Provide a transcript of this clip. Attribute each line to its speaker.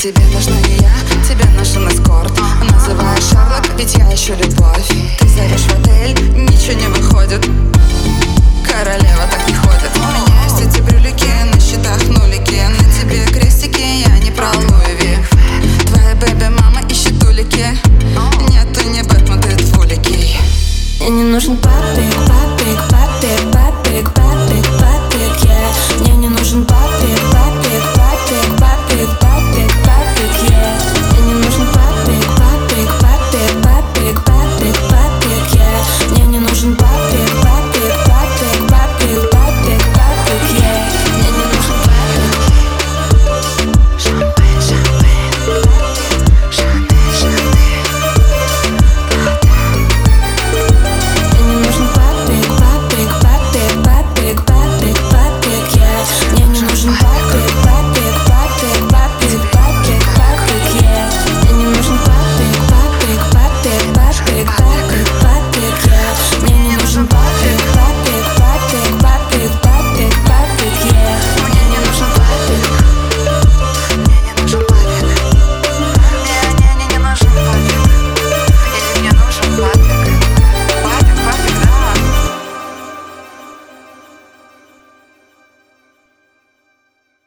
Speaker 1: Тебе нужна